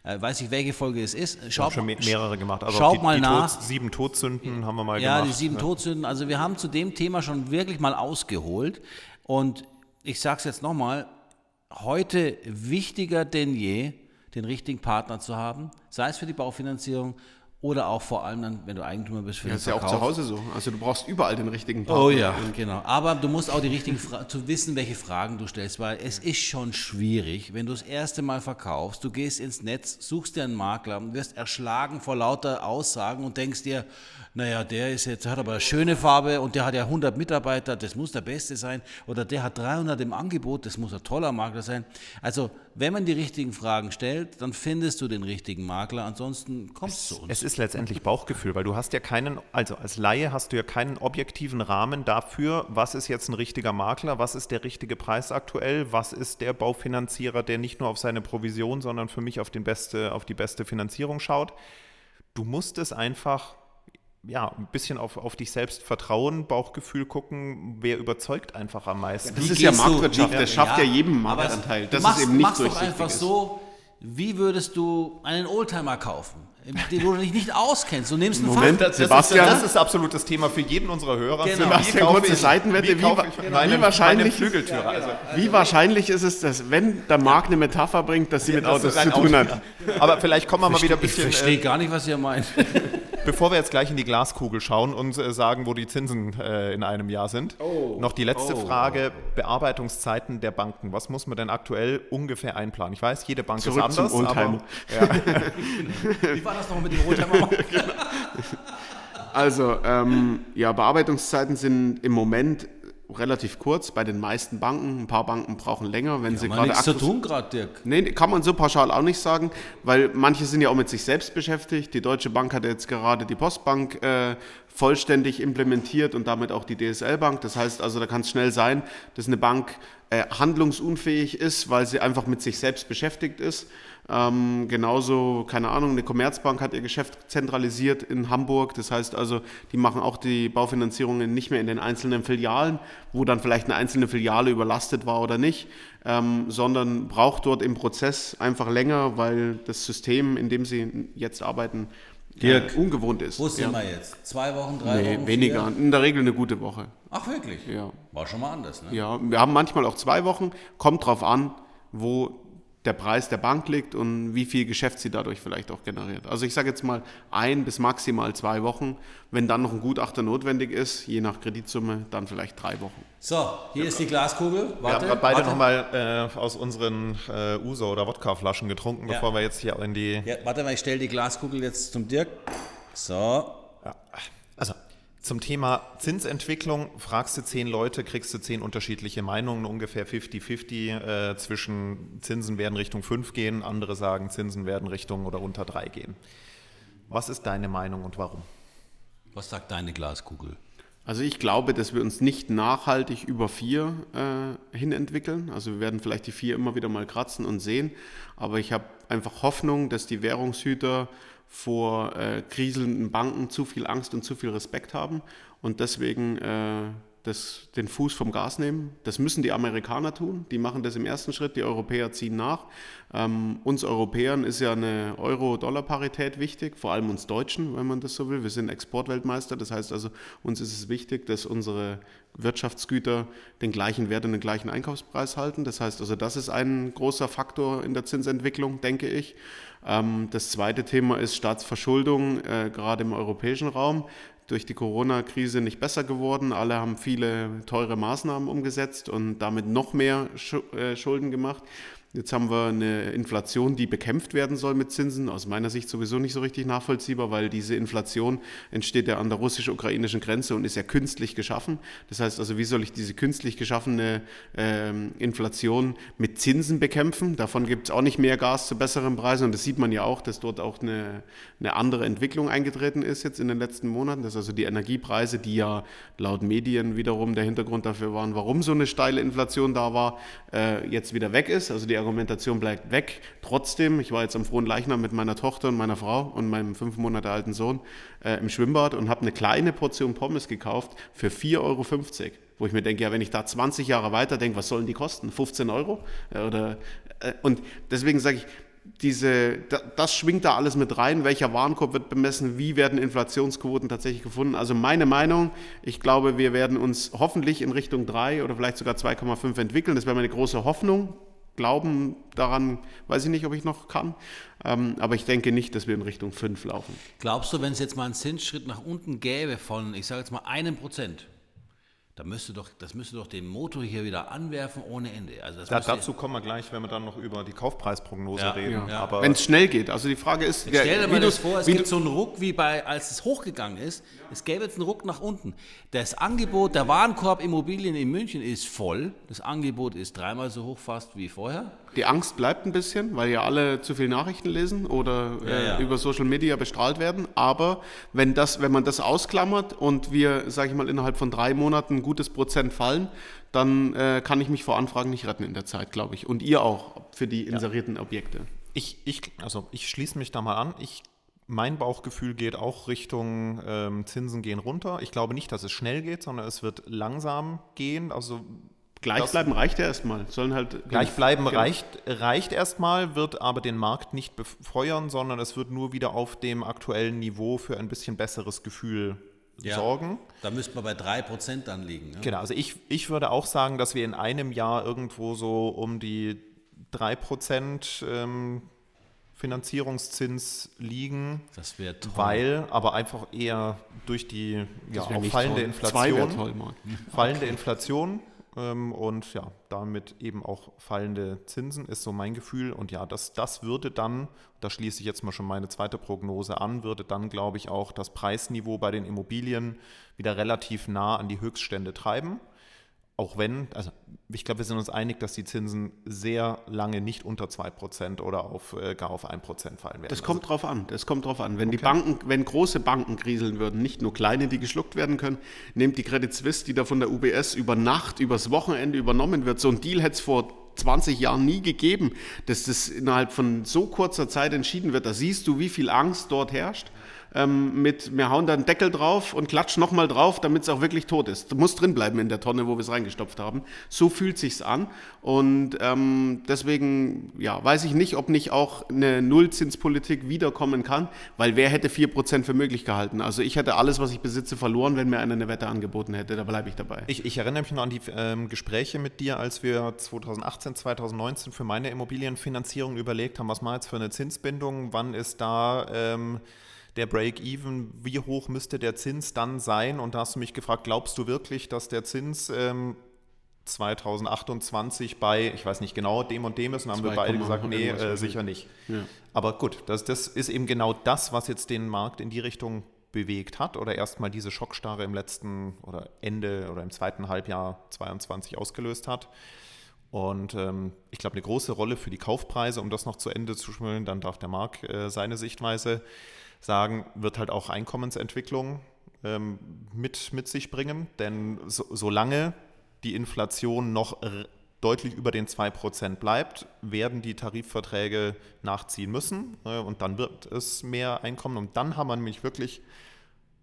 Äh, weiß ich, welche Folge es ist. Ich habe Schaut, schon me- mehrere gemacht. Also schaut die, mal die nach. Tod, sieben Todsünden haben wir mal Ja, gemacht. die sieben Todsünden. Also wir haben zu dem Thema schon wirklich mal ausgeholt. Und ich sage es jetzt nochmal, heute wichtiger denn je, den richtigen Partner zu haben, sei es für die Baufinanzierung oder auch vor allem dann, wenn du Eigentümer bist für Das den ist ja auch Verkauf. zu Hause so. Also du brauchst überall den richtigen Partner. Oh ja, genau. Aber du musst auch die richtigen Fra zu wissen, welche Fragen du stellst, weil es ist schon schwierig, wenn du das erste Mal verkaufst, du gehst ins Netz, suchst dir einen Makler und wirst erschlagen vor lauter Aussagen und denkst dir, naja, der ist jetzt, hat aber eine schöne Farbe und der hat ja 100 Mitarbeiter, das muss der Beste sein. Oder der hat 300 im Angebot, das muss ein toller Makler sein. Also, wenn man die richtigen Fragen stellt, dann findest du den richtigen Makler, ansonsten kommst du zu uns. Es ist letztendlich Bauchgefühl, weil du hast ja keinen, also als Laie hast du ja keinen objektiven Rahmen dafür, was ist jetzt ein richtiger Makler, was ist der richtige Preis aktuell, was ist der Baufinanzierer, der nicht nur auf seine Provision, sondern für mich auf, den beste, auf die beste Finanzierung schaut. Du musst es einfach ja, ein bisschen auf, auf dich selbst vertrauen, Bauchgefühl gucken, wer überzeugt einfach am meisten. Das Wie ist ja du- Marktwirtschaft, wie- das schafft ja, jedem aber Marktanteil. du Das machst, ist eben nicht machst doch einfach ist. so, wie würdest du einen Oldtimer kaufen, den du dich nicht auskennst. Du nimmst einen Moment, Fach- Das, Sebastian- das ist, das ist absolutes Thema für jeden unserer Hörer. Genau. Sebastian, kurze ich- Seitenwette, wie ich wie meine, wahrscheinlich- meine Flügeltüre. Also, Wie wahrscheinlich ist es, dass wenn der Markt eine Metapher bringt, dass sie mit das Autos ist ein zu tun Auto, hat? ja. Aber vielleicht kommen wir mal wieder ein Ich bisschen, verstehe äh, gar nicht, was ihr meint. [LAUGHS] bevor wir jetzt gleich in die Glaskugel schauen und äh, sagen, wo die Zinsen äh, in einem Jahr sind. Noch die letzte Frage, Bearbeitungszeiten der Banken. Was muss man denn aktuell ungefähr einplanen? Ich weiß, jede Bank Zurück ist zum anders, Oldtimer. [LAUGHS] [LAUGHS] Wie war das noch mit dem Oldtimer? [LAUGHS] Also, ähm, ja, Bearbeitungszeiten sind im Moment relativ kurz bei den meisten Banken. Ein paar Banken brauchen länger, wenn sie Haben wir gerade nichts zu tun gerade, Dirk. Nee, kann man so pauschal auch nicht sagen, weil manche sind ja auch mit sich selbst beschäftigt. Die Deutsche Bank hat jetzt gerade die Postbank äh, vollständig implementiert und damit auch die DSL-Bank. Das heißt also, da kann es schnell sein, dass eine Bank äh, handlungsunfähig ist, weil sie einfach mit sich selbst beschäftigt ist. Ähm, genauso, keine Ahnung, eine Commerzbank hat ihr Geschäft zentralisiert in Hamburg. Das heißt also, die machen auch die Baufinanzierungen nicht mehr in den einzelnen Filialen, wo dann vielleicht eine einzelne Filiale überlastet war oder nicht, ähm, sondern braucht dort im Prozess einfach länger, weil das System, in dem sie jetzt arbeiten, äh, Dirk, ungewohnt ist. Wo sind ja. wir jetzt? Zwei Wochen, drei Nee, Wochen? weniger. Vier? In der Regel eine gute Woche. Ach, wirklich? Ja. War schon mal anders, ne? Ja, wir haben manchmal auch zwei Wochen. Kommt drauf an, wo der Preis der Bank liegt und wie viel Geschäft sie dadurch vielleicht auch generiert. Also ich sage jetzt mal ein bis maximal zwei Wochen. Wenn dann noch ein Gutachter notwendig ist, je nach Kreditsumme, dann vielleicht drei Wochen. So, hier ist die Glaskugel. Wir haben Warte, gerade beide warte. nochmal äh, aus unseren äh, Uso- oder Wodkaflaschen getrunken, Ja. bevor wir jetzt hier in die Ja, warte mal, ich stelle die Glaskugel jetzt zum Dirk. So. Ja. Zum Thema Zinsentwicklung fragst du zehn Leute, kriegst du zehn unterschiedliche Meinungen, ungefähr 50-50 äh, zwischen Zinsen werden Richtung 5 gehen, andere sagen Zinsen werden Richtung oder unter 3 gehen. Was ist deine Meinung und warum? Was sagt deine Glaskugel? Also ich glaube, dass wir uns nicht nachhaltig über vier äh, hin entwickeln. Also wir werden vielleicht die vier immer wieder mal kratzen und sehen. Aber ich habe einfach Hoffnung, dass die Währungshüter vor äh, kriselnden Banken zu viel Angst und zu viel Respekt haben und deswegen äh, das, den Fuß vom Gas nehmen. Das müssen die Amerikaner tun. Die machen das im ersten Schritt, die Europäer ziehen nach. Ähm, uns Europäern ist ja eine Euro-Dollar-Parität wichtig, vor allem uns Deutschen, wenn man das so will. Wir sind Exportweltmeister, das heißt also, uns ist es wichtig, dass unsere Wirtschaftsgüter den gleichen Wert und den gleichen Einkaufspreis halten. Das heißt also, das ist ein großer Faktor in der Zinsentwicklung, denke ich. Ähm, das zweite Thema ist Staatsverschuldung, äh, gerade im europäischen Raum durch die Corona-Krise nicht besser geworden. Alle haben viele teure Maßnahmen umgesetzt und damit noch mehr äh, Schulden gemacht. Jetzt haben wir eine Inflation, die bekämpft werden soll mit Zinsen. Aus meiner Sicht sowieso nicht so richtig nachvollziehbar, weil diese Inflation entsteht ja an der russisch-ukrainischen Grenze und ist ja künstlich geschaffen. Das heißt also, wie soll ich diese künstlich geschaffene äh, Inflation mit Zinsen bekämpfen? Davon gibt es auch nicht mehr Gas zu besseren Preisen und das sieht man ja auch, dass dort auch eine, eine andere Entwicklung eingetreten ist jetzt in den letzten Monaten. Dass also die Energiepreise, die ja laut Medien wiederum der Hintergrund dafür waren, warum so eine steile Inflation da war, äh, jetzt wieder weg ist. Also die Argumentation bleibt weg. Trotzdem, ich war jetzt am frohen Leichnam mit meiner Tochter und meiner Frau und meinem fünf Monate alten Sohn äh, im Schwimmbad und habe eine kleine Portion Pommes gekauft für 4,50 Euro. Wo ich mir denke, ja, wenn ich da 20 Jahre weiter denke, was sollen die kosten? 15 Euro? Äh, oder, äh, und deswegen sage ich, diese, das schwingt da alles mit rein. Welcher Warenkorb wird bemessen? Wie werden Inflationsquoten tatsächlich gefunden? Also meine Meinung, ich glaube, wir werden uns hoffentlich in Richtung 3 oder vielleicht sogar 2,5 entwickeln. Das wäre meine große Hoffnung. Glauben daran, weiß ich nicht, ob ich noch kann. Ähm, aber ich denke nicht, dass wir in Richtung 5 laufen. Glaubst du, wenn es jetzt mal einen Zinsschritt nach unten gäbe von, ich sage jetzt mal einem Prozent, da müsste doch, das müsste doch den Motor hier wieder anwerfen ohne Ende. Also da, dazu kommen wir gleich, wenn wir dann noch über die Kaufpreisprognose ja, reden. Ja. Wenn es schnell geht. Also die Frage ist, Jetzt stell dir mal das vor, es gibt so einen Ruck wie bei, als es hochgegangen ist. Es gäbe jetzt einen Ruck nach unten. Das Angebot der Warenkorb Immobilien in München ist voll. Das Angebot ist dreimal so hoch fast wie vorher. Die Angst bleibt ein bisschen, weil ja alle zu viel Nachrichten lesen oder ja, ja. Äh, über Social Media bestrahlt werden. Aber wenn, das, wenn man das ausklammert und wir, sage ich mal, innerhalb von drei Monaten ein gutes Prozent fallen, dann äh, kann ich mich vor Anfragen nicht retten in der Zeit, glaube ich. Und ihr auch für die inserierten ja. Objekte. Ich, ich, also ich schließe mich da mal an. Ich mein Bauchgefühl geht auch Richtung ähm, Zinsen gehen runter. Ich glaube nicht, dass es schnell geht, sondern es wird langsam gehen. Also Gleichbleiben reicht ja erstmal. Sollen halt Gleichbleiben genau. reicht, reicht erstmal, wird aber den Markt nicht befeuern, sondern es wird nur wieder auf dem aktuellen Niveau für ein bisschen besseres Gefühl ja, sorgen. Da müssten wir bei 3% dann liegen. Ne? Genau, also ich, ich würde auch sagen, dass wir in einem Jahr irgendwo so um die 3% ähm, Finanzierungszins liegen. Das wäre toll. Weil, aber einfach eher durch die ja, auch fallende toll. Inflation. Toll, fallende Inflation und ja, damit eben auch fallende Zinsen ist so mein Gefühl. Und ja, das, das würde dann, da schließe ich jetzt mal schon meine zweite Prognose an, würde dann, glaube ich, auch das Preisniveau bei den Immobilien wieder relativ nah an die Höchststände treiben auch wenn, also ich glaube, wir sind uns einig, dass die Zinsen sehr lange nicht unter 2% oder auf, äh, gar auf 1% fallen werden. Das kommt also, drauf an, das kommt drauf an. Wenn okay. die Banken, wenn große Banken kriseln würden, nicht nur kleine, die geschluckt werden können, nehmt die Credit Suisse, die da von der UBS über Nacht, übers Wochenende übernommen wird. So ein Deal hätte es vor 20 Jahren nie gegeben, dass das innerhalb von so kurzer Zeit entschieden wird. Da siehst du, wie viel Angst dort herrscht ähm, mit, wir hauen da einen Deckel drauf und klatschen nochmal drauf, damit es auch wirklich tot ist. Muss drin bleiben in der Tonne, wo wir es reingestopft haben. So fühlt sich's an. Und ähm, deswegen ja, weiß ich nicht, ob nicht auch eine Nullzinspolitik wiederkommen kann, weil wer hätte 4% für möglich gehalten? Also ich hätte alles, was ich besitze, verloren, wenn mir einer eine Wette angeboten hätte. Da bleibe ich dabei. Ich, ich, erinnere mich noch an die ähm, Gespräche mit dir, als wir 2018, 2019 für meine Immobilienfinanzierung überlegt haben, was mal jetzt für eine Zinsbindung, wann ist da ähm, der Break-Even, wie hoch müsste der Zins dann sein? Und da hast du mich gefragt, glaubst du wirklich, dass der Zins ähm, 2028 bei, ich weiß nicht genau, dem und dem ist? Und haben wir beide gesagt, nee, äh, sicher nicht. Ja. Aber gut, das, das ist eben genau das, was jetzt den Markt in die Richtung bewegt hat oder erstmal diese Schockstarre im letzten oder Ende oder im zweiten Halbjahr 22 ausgelöst hat. Und ähm, ich glaube, eine große Rolle für die Kaufpreise, um das noch zu Ende zu schmüllen, dann darf der Markt äh, seine Sichtweise sagen, wird halt auch Einkommensentwicklung ähm, mit, mit sich bringen. Denn so, solange die Inflation noch deutlich über den 2% bleibt, werden die Tarifverträge nachziehen müssen äh, und dann wird es mehr Einkommen und dann haben wir nämlich wirklich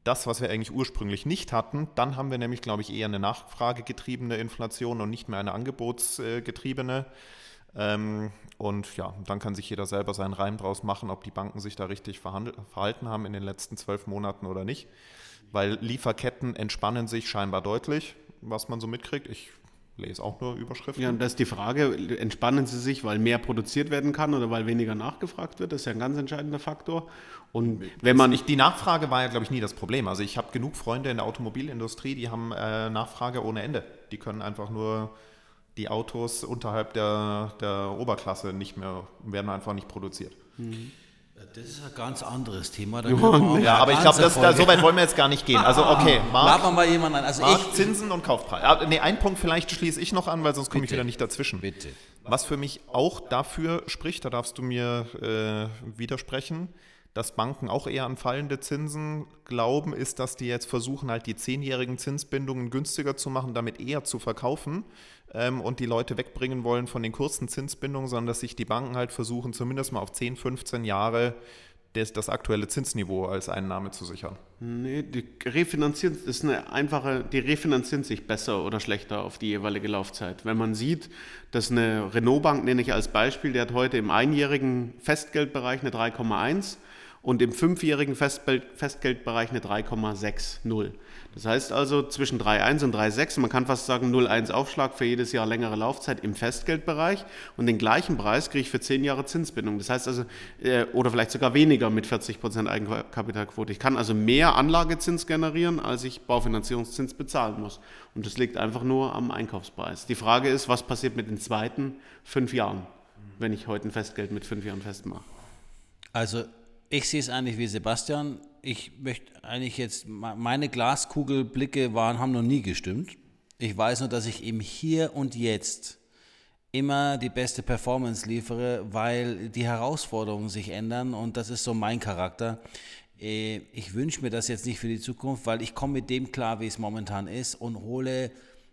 das, was wir eigentlich ursprünglich nicht hatten. Dann haben wir nämlich, glaube ich, eher eine nachfragegetriebene Inflation und nicht mehr eine angebotsgetriebene. Ähm, und ja, dann kann sich jeder selber seinen Reim draus machen, ob die Banken sich da richtig verhalten haben in den letzten zwölf Monaten oder nicht. Weil Lieferketten entspannen sich scheinbar deutlich, was man so mitkriegt. Ich lese auch nur Überschriften. Ja, und das ist die Frage, entspannen sie sich, weil mehr produziert werden kann oder weil weniger nachgefragt wird? Das ist ja ein ganz entscheidender Faktor. Und wenn man nicht die Nachfrage war ja, glaube ich, nie das Problem. Also ich habe genug Freunde in der Automobilindustrie, die haben äh, Nachfrage ohne Ende. Die können einfach nur die Autos unterhalb der, der Oberklasse nicht mehr, werden einfach nicht produziert. Mhm. Das ist ein ganz anderes Thema. ja, aber ich glaube, so weit wollen wir jetzt gar nicht gehen. Also okay, Marc, wir mal jemanden an. Also Marc, ich, Zinsen und Kaufpreis. Ah, nee, einen Punkt vielleicht schließe ich noch an, weil sonst komme ich wieder nicht dazwischen. Bitte. Was für mich auch dafür spricht, da darfst du mir äh, widersprechen, dass Banken auch eher an fallende Zinsen glauben, ist, dass die jetzt versuchen, halt die zehnjährigen Zinsbindungen günstiger zu machen, damit eher zu verkaufen ähm, und die Leute wegbringen wollen von den kurzen Zinsbindungen, sondern dass sich die Banken halt versuchen, zumindest mal auf 10, 15 Jahre das, das aktuelle Zinsniveau als Einnahme zu sichern. Nee, die refinanzieren ist eine einfache, die refinanzieren sich besser oder schlechter auf die jeweilige Laufzeit. Wenn man sieht, dass eine Renault-Bank, nenne ich als Beispiel, der hat heute im einjährigen Festgeldbereich eine 3,1 und im fünfjährigen Festgeldbereich eine 3,60. Das heißt also zwischen 3,1 und 3,6, man kann fast sagen 0,1 Aufschlag für jedes Jahr längere Laufzeit im Festgeldbereich und den gleichen Preis kriege ich für 10 Jahre Zinsbindung. Das heißt also, äh, oder vielleicht sogar weniger mit 40% Eigenkapitalquote. Ich kann also mehr Anlagezins generieren, als ich Baufinanzierungszins bezahlen muss. Und das liegt einfach nur am Einkaufspreis. Die Frage ist, was passiert mit den zweiten fünf Jahren, wenn ich heute ein Festgeld mit fünf Jahren festmache? Also ich sehe es eigentlich wie Sebastian. Ich möchte eigentlich jetzt, meine Glaskugelblicke waren, haben noch nie gestimmt. Ich weiß nur, dass ich im Hier und Jetzt immer die beste Performance liefere, weil die Herausforderungen sich ändern und das ist so mein Charakter. Äh, ich wünsche mir das jetzt nicht für die Zukunft, weil ich komme mit dem klar, wie es momentan ist und hole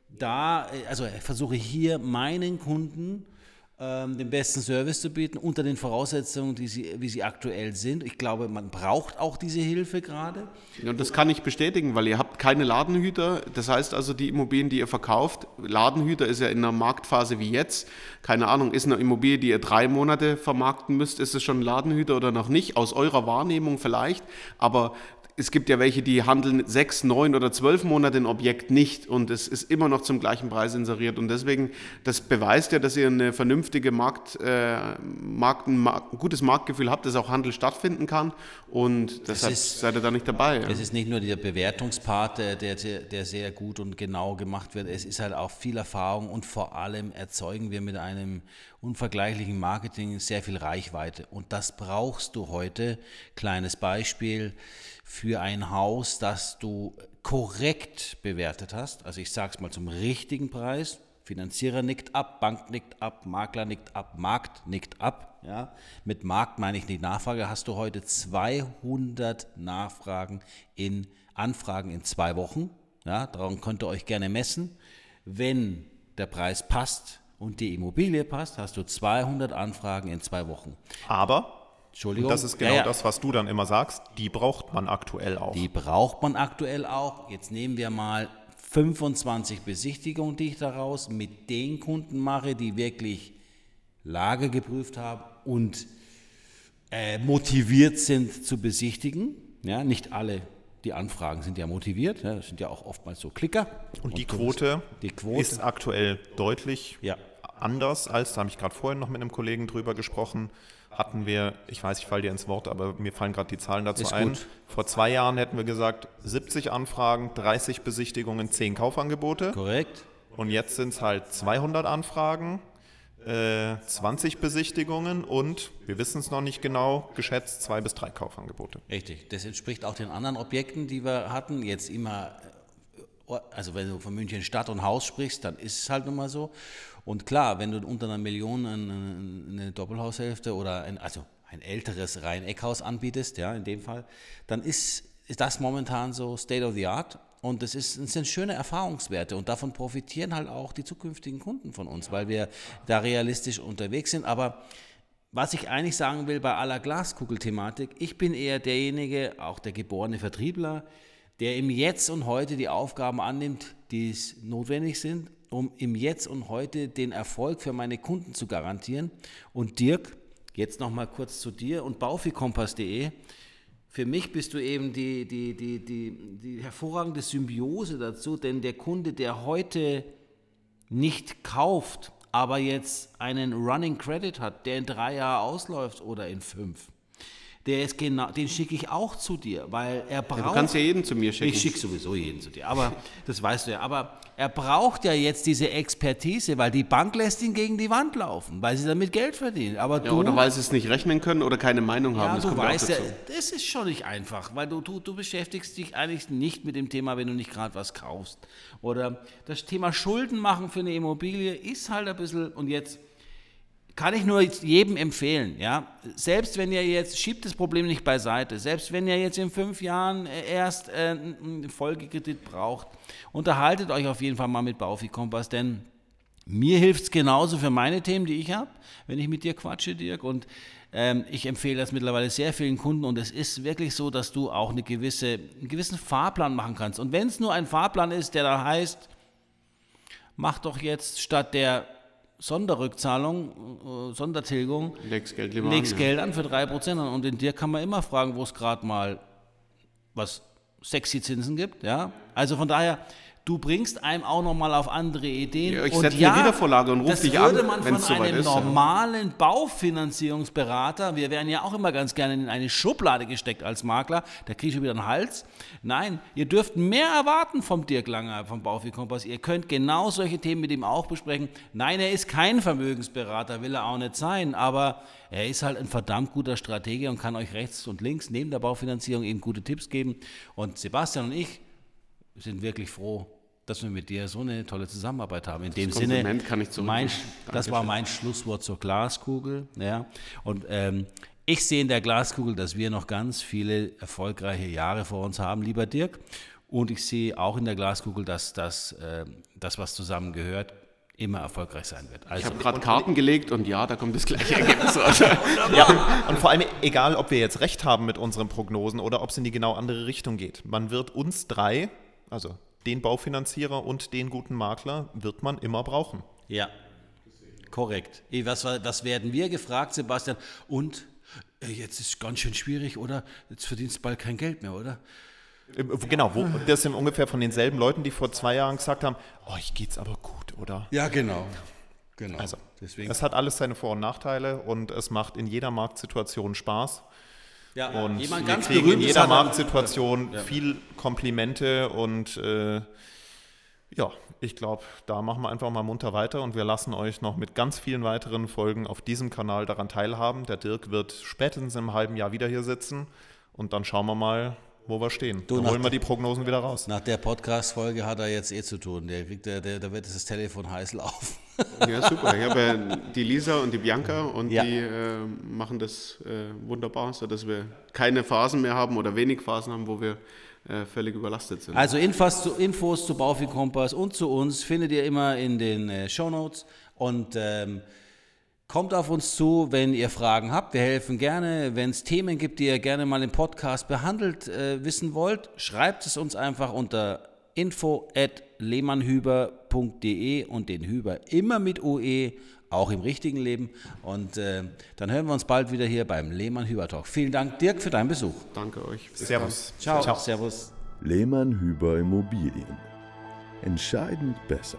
da, äh, also versuche hier meinen Kunden den besten Service zu bieten, unter den Voraussetzungen, die sie, wie sie aktuell sind. Ich glaube, man braucht auch diese Hilfe gerade. Ja, und das kann ich bestätigen, weil ihr habt keine Ladenhüter. Das heißt also, die Immobilien, die ihr verkauft, Ladenhüter ist ja in einer Marktphase wie jetzt. Keine Ahnung, ist eine Immobilie, die ihr drei Monate vermarkten müsst, ist es schon ein Ladenhüter oder noch nicht? Aus eurer Wahrnehmung vielleicht. Aber es gibt ja welche, die handeln sechs, neun oder zwölf Monate ein Objekt nicht und es ist immer noch zum gleichen Preis inseriert. Und deswegen, das beweist ja, dass ihr eine vernünftige Markt, äh, Markt, ein, ein, gutes Marktgefühl habt, dass auch Handel stattfinden kann. Und deshalb ist, seid ihr da nicht dabei. Es ja. ist nicht nur der Bewertungspart, der, der, der sehr gut und genau gemacht wird. Es ist halt auch viel Erfahrung und vor allem erzeugen wir mit einem unvergleichlichen Marketing sehr viel Reichweite. Und das brauchst du heute. Kleines Beispiel für ein Haus, das du korrekt bewertet hast. Also ich sage es mal zum richtigen Preis. Finanzierer nickt ab, Bank nickt ab, Makler nickt ab, Markt nickt ab. Ja? Mit Markt meine ich nicht Nachfrage. Hast du heute 200 Nachfragen in Anfragen in zwei Wochen. Ja? Darum könnt ihr euch gerne messen. Wenn der Preis passt und die Immobilie passt, hast du 200 Anfragen in zwei Wochen. Aber Entschuldigung. Und das ist genau ja, ja. das, was du dann immer sagst. Die braucht man aktuell auch. Die braucht man aktuell auch. Jetzt nehmen wir mal 25 Besichtigungen, die ich daraus mit den Kunden mache, die wirklich Lage geprüft haben und äh, motiviert sind zu besichtigen. Ja, nicht alle die Anfragen sind ja motiviert, ja, das sind ja auch oftmals so Klicker. Und, und die, Quote die, Quote ist aktuell deutlich ja. anders als, da habe ich gerade vorhin noch mit einem Kollegen drüber gesprochen, hatten wir, ich weiß, ich falle dir ins Wort, aber mir fallen gerade die Zahlen dazu Ist ein. Gut. Vor zwei Jahren hätten wir gesagt, 70 Anfragen, 30 Besichtigungen, 10 Kaufangebote. Korrekt. Und jetzt sind es halt 200 Anfragen, äh, 20 Besichtigungen und, wir wissen es noch nicht genau, geschätzt zwei bis drei Kaufangebote. Richtig. Das entspricht auch den anderen Objekten, die wir hatten. Jetzt immer, äh, also wenn du von München Stadt und Haus sprichst, dann ist es halt nun mal so. Und klar, wenn du unter einer Million eine, eine Doppelhaushälfte oder ein, also ein älteres Reihen-Eckhaus anbietest, ja, in dem Fall, dann ist, ist das momentan so State of the Art. Und das, ist, das sind schöne Erfahrungswerte und davon profitieren halt auch die zukünftigen Kunden von uns, weil wir da realistisch unterwegs sind. Aber was ich eigentlich sagen will bei aller Glaskugelthematik, ich bin eher derjenige, auch der geborene Vertriebler, der im Jetzt und heute die Aufgaben annimmt, die notwendig sind, um im Jetzt und heute den Erfolg für meine Kunden zu garantieren. Und Dirk, jetzt nochmal kurz zu dir und baufikompass.de. Für mich bist du eben die, die, die, die, die hervorragende Symbiose dazu, denn der Kunde, der heute nicht kauft, aber jetzt einen Running Credit hat, der in drei Jahren ausläuft oder in fünf, der ist genau, den schicke ich auch zu dir, weil er braucht. Ja, du kannst ja jeden zu mir schicken. Ich schicke sowieso jeden zu dir, aber das weißt du ja. Aber er braucht ja jetzt diese Expertise, weil die Bank lässt ihn gegen die Wand laufen, weil sie damit Geld verdienen. Aber ja, du, oder weil sie es nicht rechnen können oder keine Meinung haben. Ja, das du weißt ja, das ist schon nicht einfach, weil du, du, du beschäftigst dich eigentlich nicht mit dem Thema, wenn du nicht gerade was kaufst. Oder das Thema Schulden machen für eine Immobilie ist halt ein bisschen, und jetzt kann ich nur jedem empfehlen, ja. Selbst wenn ihr jetzt, schiebt das Problem nicht beiseite, selbst wenn ihr jetzt in fünf Jahren äh, erst äh, einen Folgekredit braucht, unterhaltet euch auf jeden Fall mal mit Baufi Kompass, denn mir hilft es genauso für meine Themen, die ich habe, wenn ich mit dir quatsche, Dirk. Und ähm, ich empfehle das mittlerweile sehr vielen Kunden und es ist wirklich so, dass du auch eine gewisse, einen gewissen Fahrplan machen kannst. Und wenn es nur ein Fahrplan ist, der da heißt, mach doch jetzt statt der Sonderrückzahlung, äh, Sondertilgung, legst Geld, lieber legst an, Geld an für 3%. Und in dir kann man immer fragen, wo es gerade mal was sexy Zinsen gibt. Ja? Also von daher, du bringst einem auch nochmal auf andere Ideen. Ja, ich setze ja, eine Wiedervorlage und rufe dich an, Das würde man von einem ist, normalen ja. Baufinanzierungsberater, wir werden ja auch immer ganz gerne in eine Schublade gesteckt als Makler, da kriege ich wieder einen Hals. Nein, ihr dürft mehr erwarten vom Dirk Langer, vom Baufikompass. Ihr könnt genau solche Themen mit ihm auch besprechen. Nein, er ist kein Vermögensberater, will er auch nicht sein, aber er ist halt ein verdammt guter Stratege und kann euch rechts und links neben der Baufinanzierung eben gute Tipps geben. Und Sebastian und ich, sind wirklich froh, dass wir mit dir so eine tolle Zusammenarbeit haben. In das dem Sinne, kann ich mein, das war mein Schlusswort zur Glaskugel. Ja. Und ähm, ich sehe in der Glaskugel, dass wir noch ganz viele erfolgreiche Jahre vor uns haben, lieber Dirk. Und ich sehe auch in der Glaskugel, dass das, äh, das was zusammengehört, immer erfolgreich sein wird. Also, ich habe gerade Karten gelegt und ja, da kommt das gleiche Ergebnis raus. [LAUGHS] ja, und vor allem egal, ob wir jetzt recht haben mit unseren Prognosen oder ob es in die genau andere Richtung geht. Man wird uns drei also den Baufinanzierer und den guten Makler wird man immer brauchen. Ja, korrekt. Was, was werden wir gefragt, Sebastian? Und äh, jetzt ist es ganz schön schwierig, oder? Jetzt verdienst du bald kein Geld mehr, oder? Äh, genau, wo, das sind ungefähr von denselben Leuten, die vor zwei Jahren gesagt haben, euch geht's aber gut, oder? Ja, genau. genau. Also, Deswegen. es hat alles seine Vor- und Nachteile und es macht in jeder Marktsituation Spaß. Ja, und jemand ganz wir kriegen in jeder Marktsituation ja. viel Komplimente und äh, ja, ich glaube, da machen wir einfach mal munter weiter und wir lassen euch noch mit ganz vielen weiteren Folgen auf diesem Kanal daran teilhaben. Der Dirk wird spätestens im halben Jahr wieder hier sitzen und dann schauen wir mal, wo wir stehen. Du, dann holen wir die Prognosen wieder raus. Nach der Podcast-Folge hat er jetzt eh zu tun. Der kriegt, der, der, der wird das Telefon heiß laufen. [LAUGHS] Ja, super. Ich habe ja die Lisa und die Bianca und ja. die äh, machen das äh, wunderbar, sodass wir keine Phasen mehr haben oder wenig Phasen haben, wo wir äh, völlig überlastet sind. Also Infos zu, Infos zu Baufi Kompass und zu uns findet ihr immer in den äh, Show Notes und ähm, Kommt auf uns zu, wenn ihr Fragen habt. Wir helfen gerne. Wenn es Themen gibt, die ihr gerne mal im Podcast behandelt äh, wissen wollt, schreibt es uns einfach unter info at lehmannhüber.de und den Hüber immer mit OE, auch im richtigen Leben. Und äh, dann hören wir uns bald wieder hier beim Lehmann-Hüber Talk. Vielen Dank, Dirk, für deinen Besuch. Danke euch. Servus. Ciao. Ciao. Servus. Lehmann-Hüber Immobilien. Entscheidend besser.